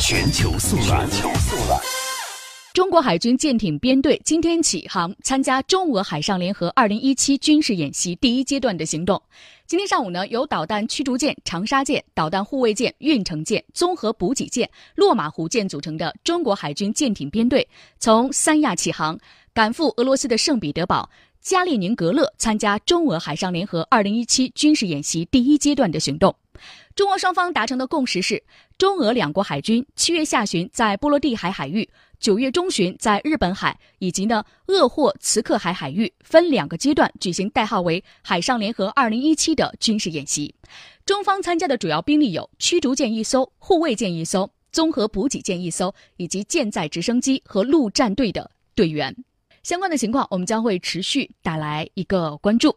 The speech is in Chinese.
全球速览。中国海军舰艇编队今天起航参加中俄海上联合二零一七军事演习第一阶段的行动。今天上午呢，由导弹驱逐舰长沙舰、导弹护卫舰运城舰、综合补给舰落马湖舰组成的中国海军舰艇编队从三亚起航，赶赴俄罗斯的圣彼得堡。加列宁格勒参加中俄海上联合二零一七军事演习第一阶段的行动，中俄双方达成的共识是，中俄两国海军七月下旬在波罗的海海域，九月中旬在日本海以及呢鄂霍茨克海海域分两个阶段举行代号为“海上联合二零一七”的军事演习。中方参加的主要兵力有驱逐舰一艘、护卫舰一艘、综合补给舰一艘以及舰载直升机和陆战队的队员。相关的情况，我们将会持续带来一个关注。